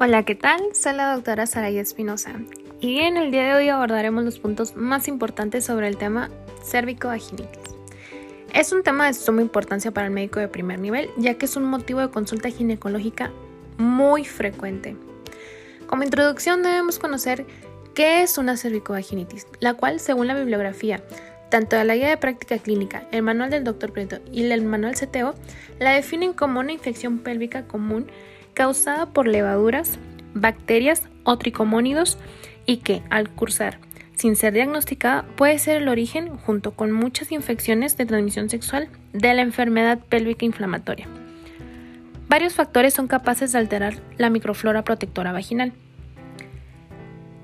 Hola, ¿qué tal? Soy la doctora Saraya Espinosa y en el día de hoy abordaremos los puntos más importantes sobre el tema cérvico-vaginitis. Es un tema de suma importancia para el médico de primer nivel, ya que es un motivo de consulta ginecológica muy frecuente. Como introducción debemos conocer qué es una cervicovaginitis, la cual, según la bibliografía, tanto de la guía de práctica clínica, el manual del doctor Prieto y el manual CTO, la definen como una infección pélvica común causada por levaduras, bacterias o tricomónidos y que, al cursar sin ser diagnosticada, puede ser el origen, junto con muchas infecciones de transmisión sexual, de la enfermedad pélvica inflamatoria. Varios factores son capaces de alterar la microflora protectora vaginal.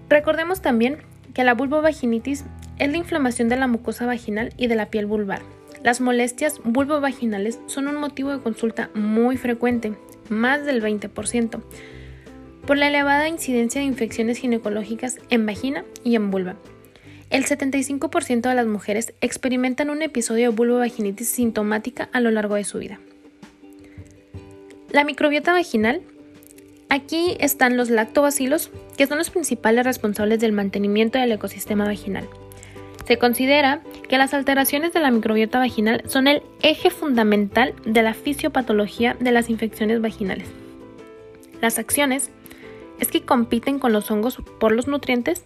Recordemos también que la vulvovaginitis es la inflamación de la mucosa vaginal y de la piel vulvar. Las molestias vulvovaginales son un motivo de consulta muy frecuente, más del 20%, por la elevada incidencia de infecciones ginecológicas en vagina y en vulva. El 75% de las mujeres experimentan un episodio de vulvovaginitis sintomática a lo largo de su vida. La microbiota vaginal. Aquí están los lactobacilos, que son los principales responsables del mantenimiento del ecosistema vaginal. Se considera que las alteraciones de la microbiota vaginal son el eje fundamental de la fisiopatología de las infecciones vaginales. Las acciones es que compiten con los hongos por los nutrientes,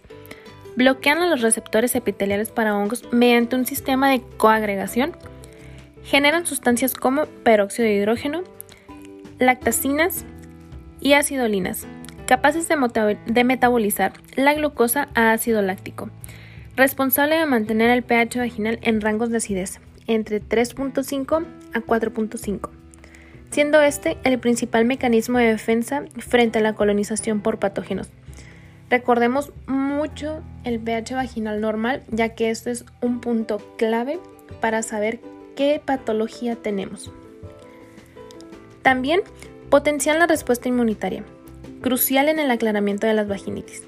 bloquean a los receptores epiteliales para hongos mediante un sistema de coagregación, generan sustancias como peróxido de hidrógeno, lactacinas y acidolinas, capaces de, metabolizar la glucosa a ácido láctico responsable de mantener el pH vaginal en rangos de acidez, entre 3.5 a 4.5, siendo este el principal mecanismo de defensa frente a la colonización por patógenos. Recordemos mucho el pH vaginal normal, ya que este es un punto clave para saber qué patología tenemos. También potencian la respuesta inmunitaria, crucial en el aclaramiento de las vaginitis.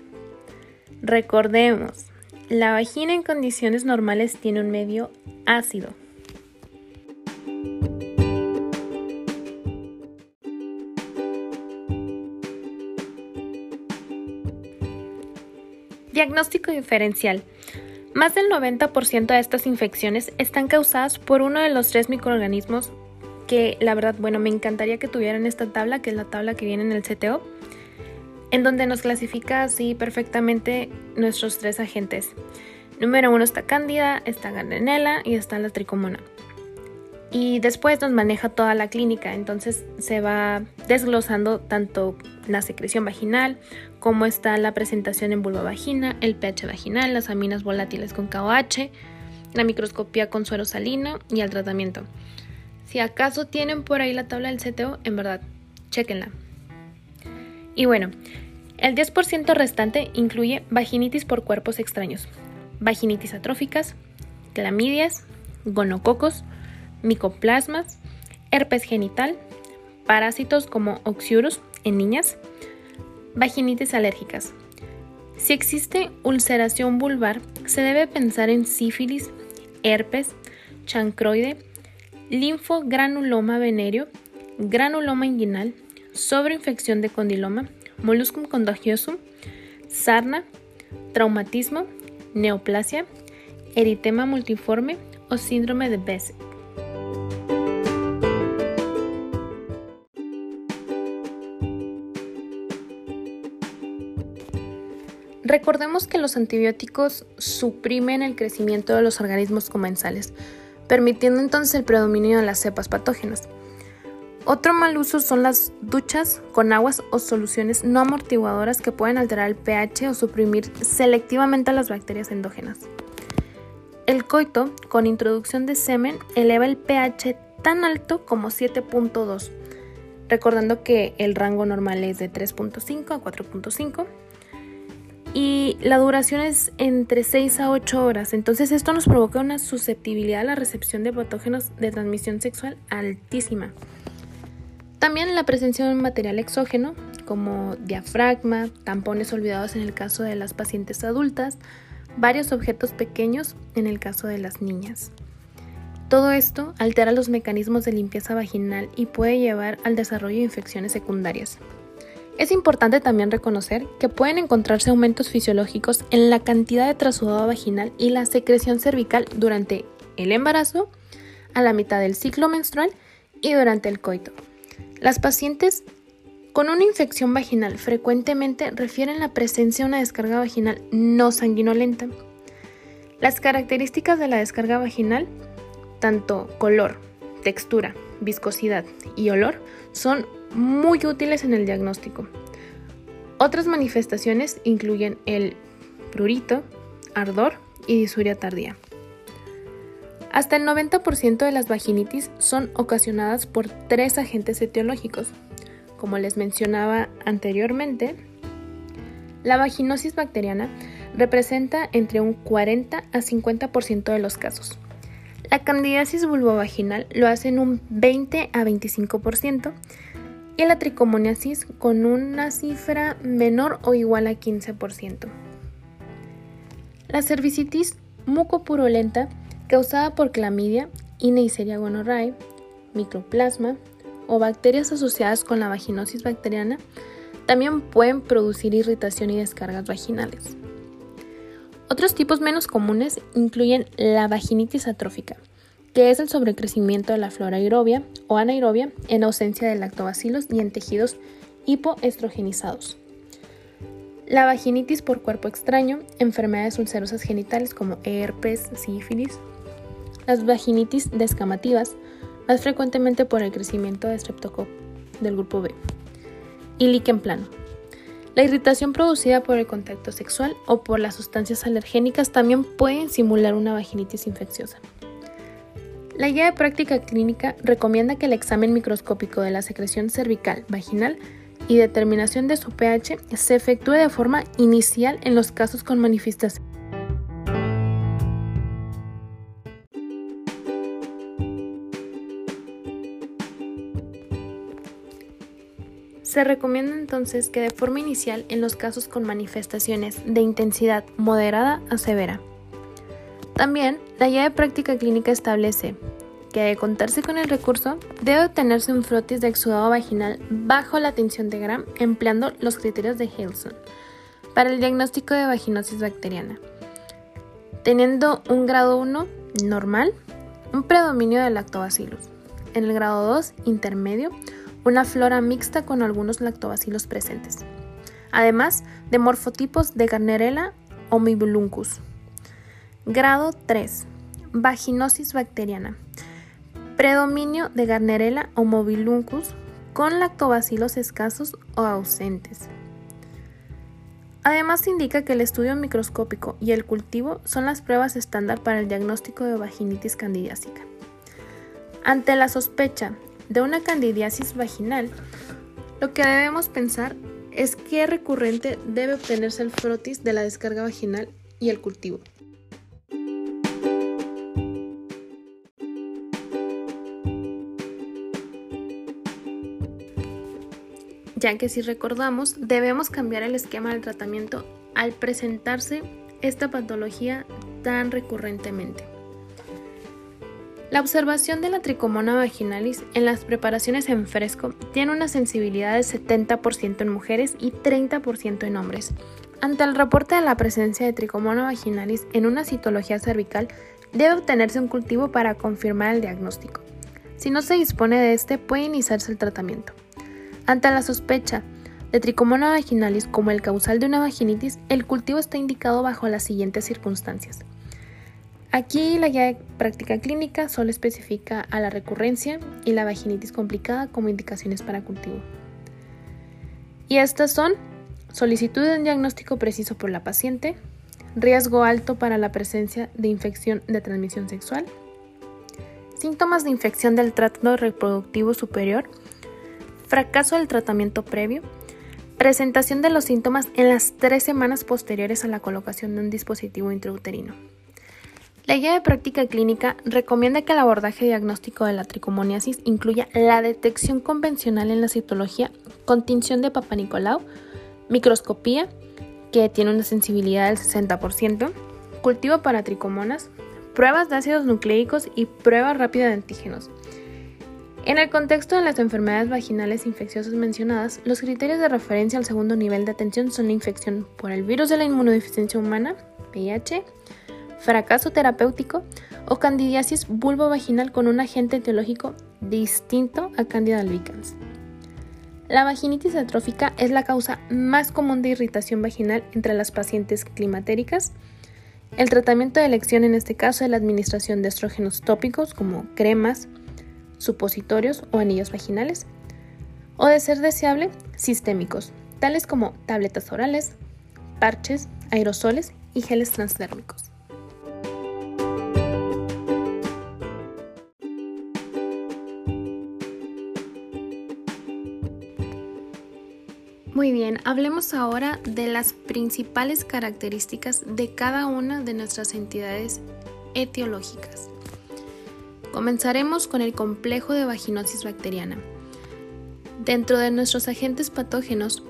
Recordemos, la vagina en condiciones normales tiene un medio ácido. Diagnóstico diferencial. Más del 90% de estas infecciones están causadas por uno de los tres microorganismos que la verdad, bueno, me encantaría que tuvieran esta tabla, que es la tabla que viene en el CTO, en donde nos clasifica así perfectamente nuestros tres agentes. Número uno está Cándida, está Gardnerella y está la tricomona. Y después nos maneja toda la clínica, entonces se va desglosando tanto la secreción vaginal, como está la presentación en vulva vagina, el pH vaginal, las aminas volátiles con KOH, la microscopía con suero salino y el tratamiento. Si acaso tienen por ahí la tabla del CTO, en verdad, chequenla. Y bueno, el 10% restante incluye vaginitis por cuerpos extraños, vaginitis atróficas, clamidias, gonococos, micoplasmas, herpes genital, parásitos como oxiurus en niñas, vaginitis alérgicas. Si existe ulceración vulvar, se debe pensar en sífilis, herpes, chancroide, linfogranuloma venéreo, granuloma inguinal, sobreinfección de condiloma, molluscum contagiosum, sarna, traumatismo, neoplasia, eritema multiforme o síndrome de Bessel. Recordemos que los antibióticos suprimen el crecimiento de los organismos comensales, permitiendo entonces el predominio de las cepas patógenas. Otro mal uso son las duchas con aguas o soluciones no amortiguadoras que pueden alterar el pH o suprimir selectivamente a las bacterias endógenas. El coito con introducción de semen eleva el pH tan alto como 7.2, recordando que el rango normal es de 3.5 a 4.5 y la duración es entre 6 a 8 horas. Entonces esto nos provoca una susceptibilidad a la recepción de patógenos de transmisión sexual altísima. También la presencia de un material exógeno como diafragma, tampones olvidados en el caso de las pacientes adultas, varios objetos pequeños en el caso de las niñas. Todo esto altera los mecanismos de limpieza vaginal y puede llevar al desarrollo de infecciones secundarias. Es importante también reconocer que pueden encontrarse aumentos fisiológicos en la cantidad de trasudado vaginal y la secreción cervical durante el embarazo, a la mitad del ciclo menstrual y durante el coito. Las pacientes con una infección vaginal frecuentemente refieren la presencia de una descarga vaginal no sanguinolenta. Las características de la descarga vaginal, tanto color, textura, viscosidad y olor, son muy útiles en el diagnóstico. Otras manifestaciones incluyen el prurito, ardor y disuria tardía. Hasta el 90% de las vaginitis son ocasionadas por tres agentes etiológicos. Como les mencionaba anteriormente, la vaginosis bacteriana representa entre un 40 a 50% de los casos. La candidiasis vulvovaginal lo hace en un 20 a 25% y la tricomoniasis con una cifra menor o igual a 15%. La cervicitis mucopurulenta causada por clamidia y Neisseria gonorrhoeae, microplasma o bacterias asociadas con la vaginosis bacteriana también pueden producir irritación y descargas vaginales. Otros tipos menos comunes incluyen la vaginitis atrófica, que es el sobrecrecimiento de la flora aerobia o anaerobia en ausencia de lactobacilos y en tejidos hipoestrogenizados. La vaginitis por cuerpo extraño, enfermedades ulcerosas genitales como herpes, sífilis. Las vaginitis descamativas, más frecuentemente por el crecimiento de streptococcus del grupo B. Y líquen plano. La irritación producida por el contacto sexual o por las sustancias alergénicas también pueden simular una vaginitis infecciosa. La guía de práctica clínica recomienda que el examen microscópico de la secreción cervical vaginal y determinación de su pH se efectúe de forma inicial en los casos con manifestación. Se recomienda entonces que de forma inicial en los casos con manifestaciones de intensidad moderada a severa. También, la guía de práctica clínica establece que de contarse con el recurso, debe obtenerse un frotis de exudado vaginal bajo la tensión de Gram empleando los criterios de Hilson para el diagnóstico de vaginosis bacteriana, teniendo un grado 1 normal, un predominio de lactobacillus. En el grado 2 intermedio, una flora mixta con algunos lactobacilos presentes, además de morfotipos de Garnerella o Mibuluncus. Grado 3. Vaginosis bacteriana. Predominio de Garnerella o Mobiluncus con lactobacilos escasos o ausentes. Además indica que el estudio microscópico y el cultivo son las pruebas estándar para el diagnóstico de vaginitis candidiásica. Ante la sospecha de una candidiasis vaginal, lo que debemos pensar es qué recurrente debe obtenerse el frotis de la descarga vaginal y el cultivo. ya que si recordamos debemos cambiar el esquema del tratamiento al presentarse esta patología tan recurrentemente. La observación de la tricomona vaginalis en las preparaciones en fresco tiene una sensibilidad de 70% en mujeres y 30% en hombres. Ante el reporte de la presencia de tricomona vaginalis en una citología cervical, debe obtenerse un cultivo para confirmar el diagnóstico. Si no se dispone de este, puede iniciarse el tratamiento. Ante la sospecha de tricomona vaginalis como el causal de una vaginitis, el cultivo está indicado bajo las siguientes circunstancias. Aquí la guía de práctica clínica solo especifica a la recurrencia y la vaginitis complicada como indicaciones para cultivo. Y estas son solicitud de un diagnóstico preciso por la paciente, riesgo alto para la presencia de infección de transmisión sexual, síntomas de infección del tracto reproductivo superior, fracaso del tratamiento previo, presentación de los síntomas en las tres semanas posteriores a la colocación de un dispositivo intrauterino. La guía de práctica clínica recomienda que el abordaje diagnóstico de la tricomoniasis incluya la detección convencional en la citología con tinción de Papa Nicolau, microscopía, que tiene una sensibilidad del 60%, cultivo para tricomonas, pruebas de ácidos nucleicos y prueba rápida de antígenos. En el contexto de las enfermedades vaginales infecciosas mencionadas, los criterios de referencia al segundo nivel de atención son la infección por el virus de la inmunodeficiencia humana, VIH, fracaso terapéutico o candidiasis vulvovaginal con un agente etiológico distinto a Candida albicans. La vaginitis atrófica es la causa más común de irritación vaginal entre las pacientes climatéricas. El tratamiento de elección en este caso es la administración de estrógenos tópicos como cremas, supositorios o anillos vaginales, o de ser deseable, sistémicos, tales como tabletas orales, parches, aerosoles y geles transdérmicos. Muy bien, hablemos ahora de las principales características de cada una de nuestras entidades etiológicas. Comenzaremos con el complejo de vaginosis bacteriana. Dentro de nuestros agentes patógenos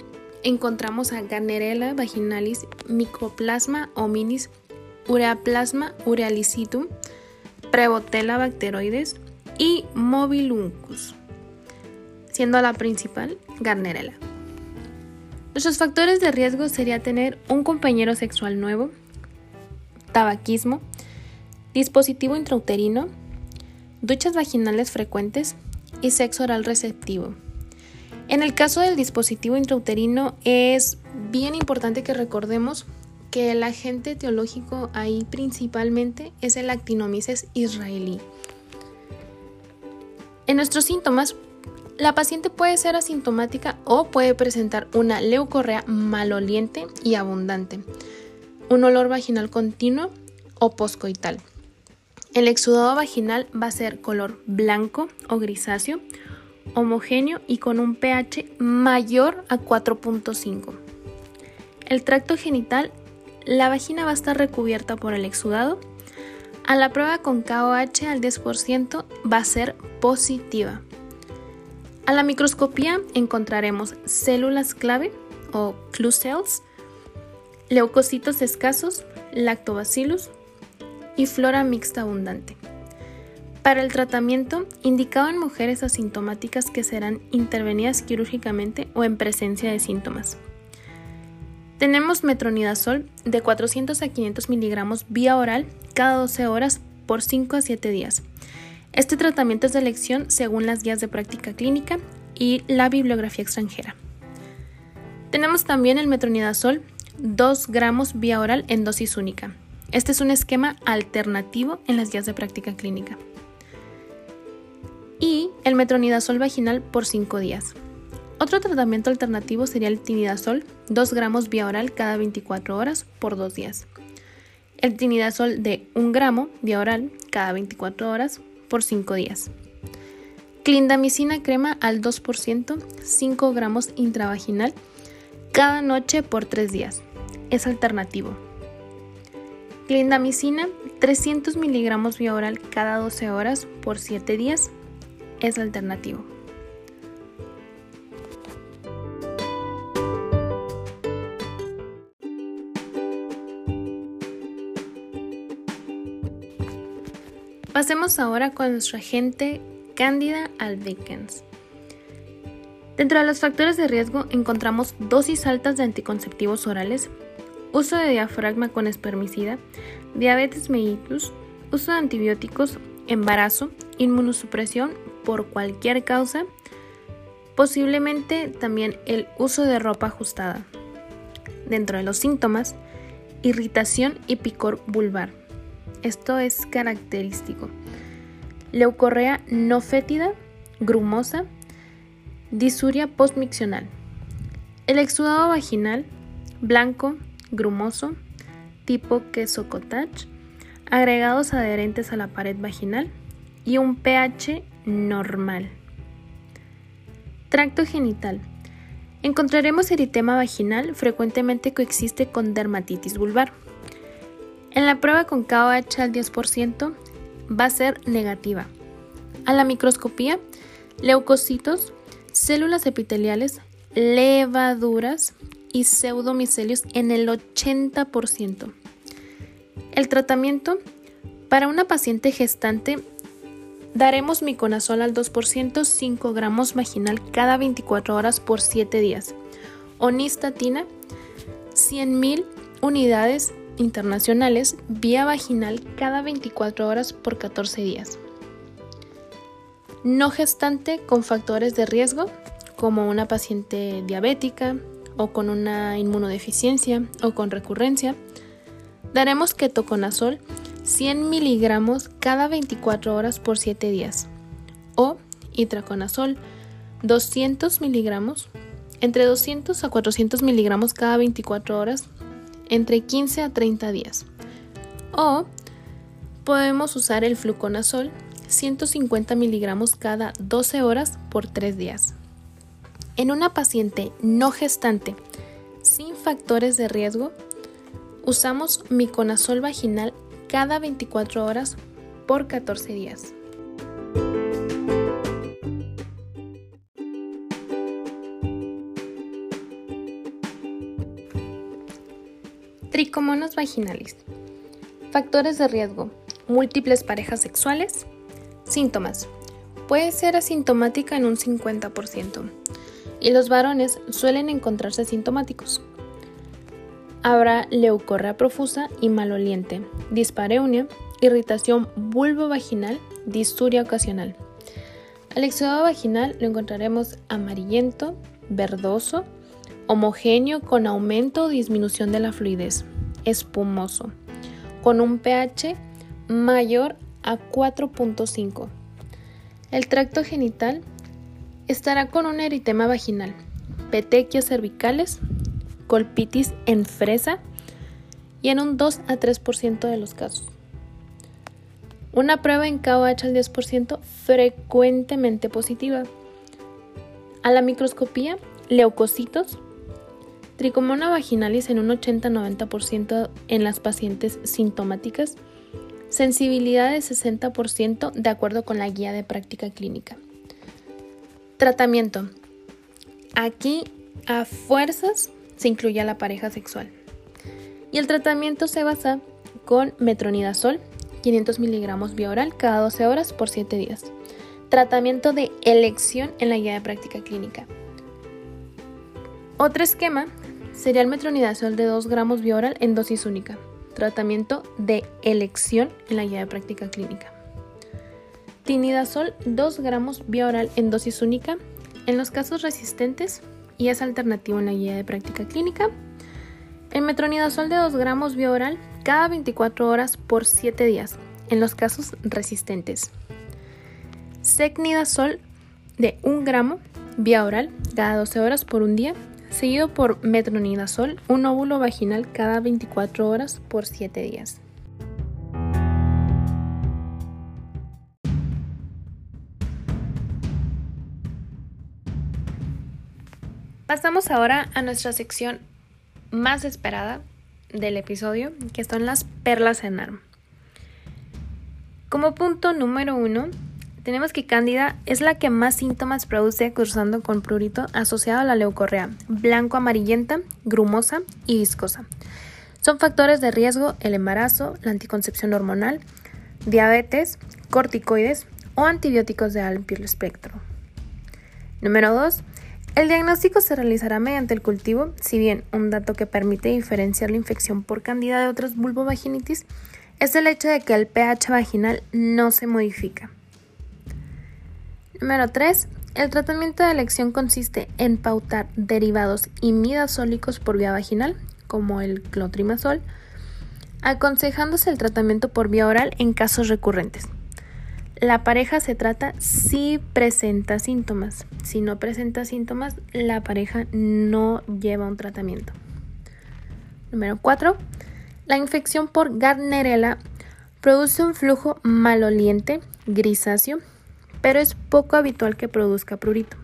encontramos a Gannerella vaginalis, Mycoplasma hominis, Ureaplasma urealicitum, Prevotella bacteroides y Mobiluncus, siendo la principal Garnerella. Nuestros factores de riesgo sería tener un compañero sexual nuevo, tabaquismo, dispositivo intrauterino, duchas vaginales frecuentes y sexo oral receptivo. En el caso del dispositivo intrauterino es bien importante que recordemos que el agente etiológico ahí principalmente es el actinomyces israelí. En nuestros síntomas, la paciente puede ser asintomática o puede presentar una leucorrea maloliente y abundante, un olor vaginal continuo o poscoital. El exudado vaginal va a ser color blanco o grisáceo, homogéneo y con un pH mayor a 4.5. El tracto genital, la vagina va a estar recubierta por el exudado. A la prueba con KOH al 10% va a ser positiva. A la microscopía encontraremos células clave o clue cells, leucocitos escasos, lactobacillus, y flora mixta abundante. Para el tratamiento, indicado en mujeres asintomáticas que serán intervenidas quirúrgicamente o en presencia de síntomas. Tenemos metronidazol de 400 a 500 miligramos vía oral cada 12 horas por 5 a 7 días. Este tratamiento es de elección según las guías de práctica clínica y la bibliografía extranjera. Tenemos también el metronidazol 2 gramos vía oral en dosis única, este es un esquema alternativo en las guías de práctica clínica. Y el metronidazol vaginal por 5 días. Otro tratamiento alternativo sería el tinidazol, 2 gramos vía oral cada 24 horas por 2 días. El tinidazol de 1 gramo vía oral cada 24 horas por 5 días. Clindamicina crema al 2%, 5 gramos intravaginal cada noche por 3 días. Es alternativo. Clindamicina, 300 miligramos vía oral cada 12 horas por 7 días, es alternativo. Pasemos ahora con nuestro agente Candida albicans. Dentro de los factores de riesgo encontramos dosis altas de anticonceptivos orales, uso de diafragma con espermicida, diabetes mellitus, uso de antibióticos, embarazo, inmunosupresión por cualquier causa, posiblemente también el uso de ropa ajustada. Dentro de los síntomas, irritación y picor vulvar. Esto es característico. Leucorrea no fétida, grumosa, disuria postmiccional. El exudado vaginal, blanco, grumoso, tipo queso cottage, agregados adherentes a la pared vaginal y un pH normal. Tracto genital. Encontraremos eritema vaginal, frecuentemente coexiste con dermatitis vulvar. En la prueba con KOH al 10% va a ser negativa. A la microscopía, leucocitos, células epiteliales, levaduras y pseudomicelios en el 80%. El tratamiento para una paciente gestante Daremos miconazol al 2%, 5 gramos vaginal cada 24 horas por 7 días. Onistatina, 100.000 unidades internacionales vía vaginal cada 24 horas por 14 días. No gestante con factores de riesgo, como una paciente diabética o con una inmunodeficiencia o con recurrencia, daremos ketoconazol 100 miligramos cada 24 horas por 7 días o itraconazol 200 miligramos entre 200 a 400 miligramos cada 24 horas entre 15 a 30 días o podemos usar el fluconazol 150 miligramos cada 12 horas por 3 días. En una paciente no gestante sin factores de riesgo, usamos miconazol vaginal cada 24 horas por 14 días. Tricomonas vaginales. Factores de riesgo. Múltiples parejas sexuales. Síntomas. Puede ser asintomática en un 50% y los varones suelen encontrarse sintomáticos. Habrá leucorrea profusa y maloliente, dispareunia, irritación vulvovaginal, disuria ocasional. Al exudado vaginal lo encontraremos amarillento, verdoso, homogéneo con aumento o disminución de la fluidez, espumoso, con un pH mayor a 4.5. El tracto genital estará con un eritema vaginal, petequias cervicales, colpitis en fresa y en un 2 a 3% de los casos. Una prueba en KOH al 10% frecuentemente positiva. A la microscopía, leucocitos, tricomona vaginalis en un 80-90% en las pacientes sintomáticas, sensibilidad de 60% de acuerdo con la guía de práctica clínica. Tratamiento. Aquí a fuerzas se incluye a la pareja sexual. Y el tratamiento se basa con metronidazol, 500 miligramos vía oral cada 12 horas por 7 días. Tratamiento de elección en la guía de práctica clínica. Otro esquema sería el metronidazol de 2 gramos vía oral en dosis única. Tratamiento de elección en la guía de práctica clínica. Tinidazol 2 gramos vía oral en dosis única. En los casos resistentes y es alternativo en la guía de práctica clínica. El metronidazol de 2 gramos vía oral cada 24 horas por 7 días en los casos resistentes. Secnidazol de 1 gramo vía oral cada 12 horas por un día, seguido por metronidazol, un óvulo vaginal cada 24 horas por 7 días. Pasamos ahora a nuestra sección más esperada del episodio, que son las perlas en arma. Como punto número uno, tenemos que Cándida es la que más síntomas produce cruzando con prurito asociado a la leucorrea, blanco amarillenta, grumosa y viscosa. Son factores de riesgo el embarazo, la anticoncepción hormonal, diabetes, corticoides o antibióticos de amplio espectro. Número 2. El diagnóstico se realizará mediante el cultivo, si bien un dato que permite diferenciar la infección por candida de otras vulvovaginitis es el hecho de que el pH vaginal no se modifica. Número 3. El tratamiento de elección consiste en pautar derivados imidazólicos por vía vaginal, como el clotrimazol, aconsejándose el tratamiento por vía oral en casos recurrentes. La pareja se trata si presenta síntomas. Si no presenta síntomas, la pareja no lleva un tratamiento. Número 4. La infección por Gardnerella produce un flujo maloliente, grisáceo, pero es poco habitual que produzca prurito.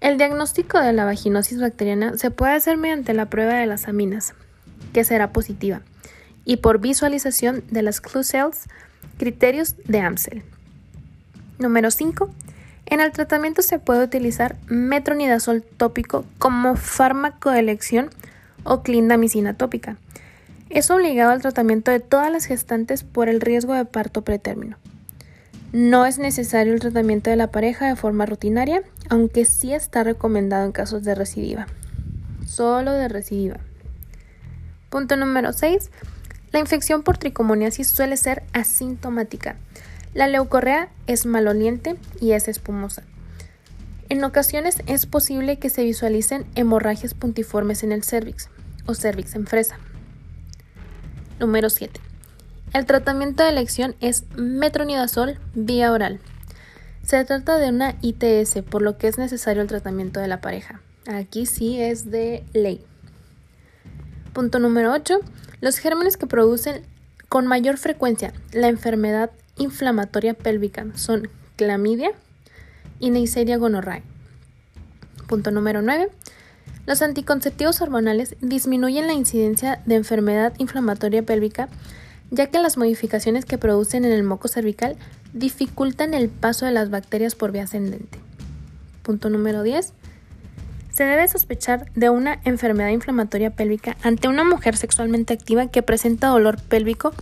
El diagnóstico de la vaginosis bacteriana se puede hacer mediante la prueba de las aminas, que será positiva, y por visualización de las clue cells Criterios de Amsel. Número 5. En el tratamiento se puede utilizar metronidazol tópico como fármaco de elección o clindamicina tópica. Es obligado al tratamiento de todas las gestantes por el riesgo de parto pretérmino. No es necesario el tratamiento de la pareja de forma rutinaria, aunque sí está recomendado en casos de recidiva. Solo de recidiva. Punto número 6. La infección por tricomoniasis suele ser asintomática. La leucorrea es maloliente y es espumosa. En ocasiones es posible que se visualicen hemorragias puntiformes en el cervix o cervix en fresa. Número 7. El tratamiento de elección es metronidazol vía oral. Se trata de una ITS, por lo que es necesario el tratamiento de la pareja. Aquí sí es de ley. Punto número 8. Los gérmenes que producen con mayor frecuencia la enfermedad inflamatoria pélvica son clamidia y Neisseria gonorrhoeae. Punto número 9. Los anticonceptivos hormonales disminuyen la incidencia de enfermedad inflamatoria pélvica ya que las modificaciones que producen en el moco cervical dificultan el paso de las bacterias por vía ascendente. Punto número 10. Se debe sospechar de una enfermedad inflamatoria pélvica ante una mujer sexualmente activa que presenta dolor pélvico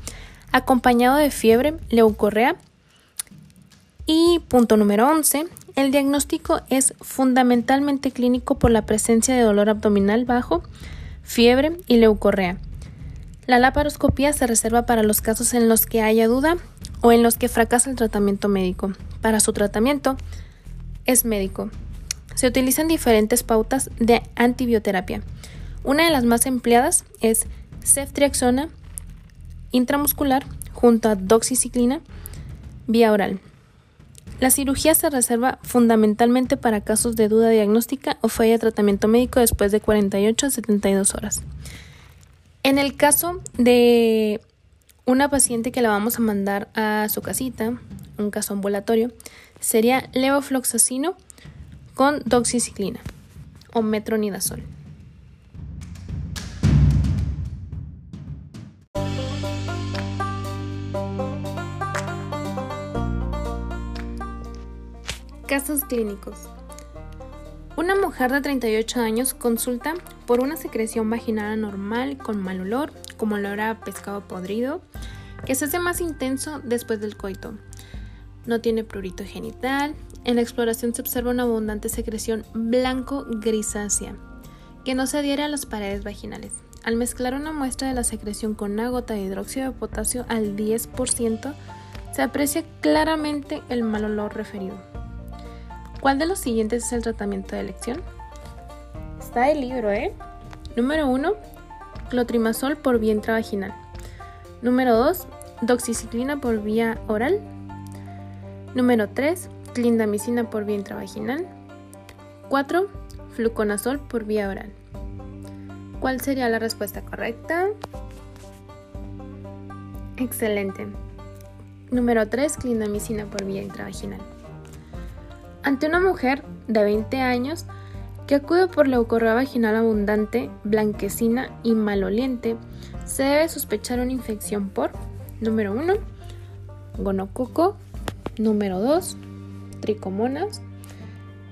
acompañado de fiebre, leucorrea. Y punto número 11. El diagnóstico es fundamentalmente clínico por la presencia de dolor abdominal bajo, fiebre y leucorrea. La laparoscopía se reserva para los casos en los que haya duda o en los que fracasa el tratamiento médico. Para su tratamiento es médico. Se utilizan diferentes pautas de antibioterapia. Una de las más empleadas es ceftriaxona intramuscular junto a doxiciclina vía oral. La cirugía se reserva fundamentalmente para casos de duda diagnóstica o falla de tratamiento médico después de 48 a 72 horas. En el caso de una paciente que la vamos a mandar a su casita, un caso ambulatorio, sería levofloxacino con doxiciclina o metronidazol. Casos clínicos. Una mujer de 38 años consulta por una secreción vaginal anormal con mal olor, como olor a pescado podrido, que se hace más intenso después del coito. No tiene prurito genital. En la exploración se observa una abundante secreción blanco-grisácea que no se adhiere a las paredes vaginales. Al mezclar una muestra de la secreción con una de hidróxido de potasio al 10%, se aprecia claramente el mal olor referido. ¿Cuál de los siguientes es el tratamiento de elección? Está el libro, ¿eh? Número 1, clotrimazol por vía intravaginal. Número 2, doxiciclina por vía oral. Número 3, clindamicina por vía intravaginal. 4, fluconazol por vía oral. ¿Cuál sería la respuesta correcta? Excelente. Número 3, clindamicina por vía intravaginal. Ante una mujer de 20 años que acude por leucorrea vaginal abundante, blanquecina y maloliente, se debe sospechar una infección por número 1, gonococo, número 2, tricomonas,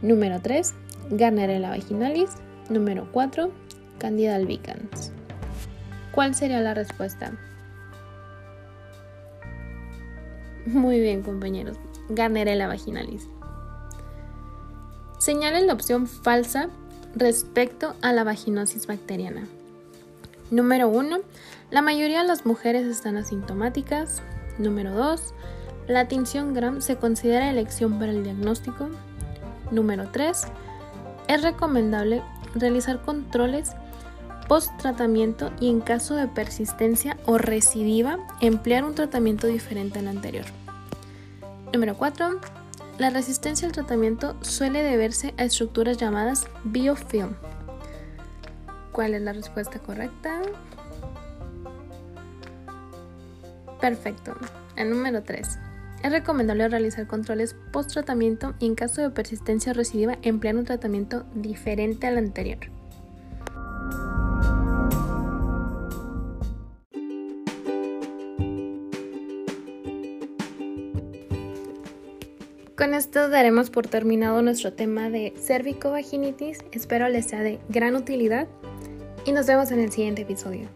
número 3, Garnerella vaginalis, número 4, Candida albicans. ¿Cuál sería la respuesta? Muy bien, compañeros. Garnerella vaginalis. Señalen la opción falsa respecto a la vaginosis bacteriana. Número 1. La mayoría de las mujeres están asintomáticas. Número 2. La tinción Gram se considera elección para el diagnóstico. Número 3. Es recomendable realizar controles post tratamiento y en caso de persistencia o recidiva emplear un tratamiento diferente al anterior. Número 4. La resistencia al tratamiento suele deberse a estructuras llamadas biofilm. ¿Cuál es la respuesta correcta? Perfecto. El número 3. Es recomendable realizar controles post-tratamiento y en caso de persistencia recidiva emplear un tratamiento diferente al anterior. Con esto daremos por terminado nuestro tema de cervicovaginitis. Espero les sea de gran utilidad y nos vemos en el siguiente episodio.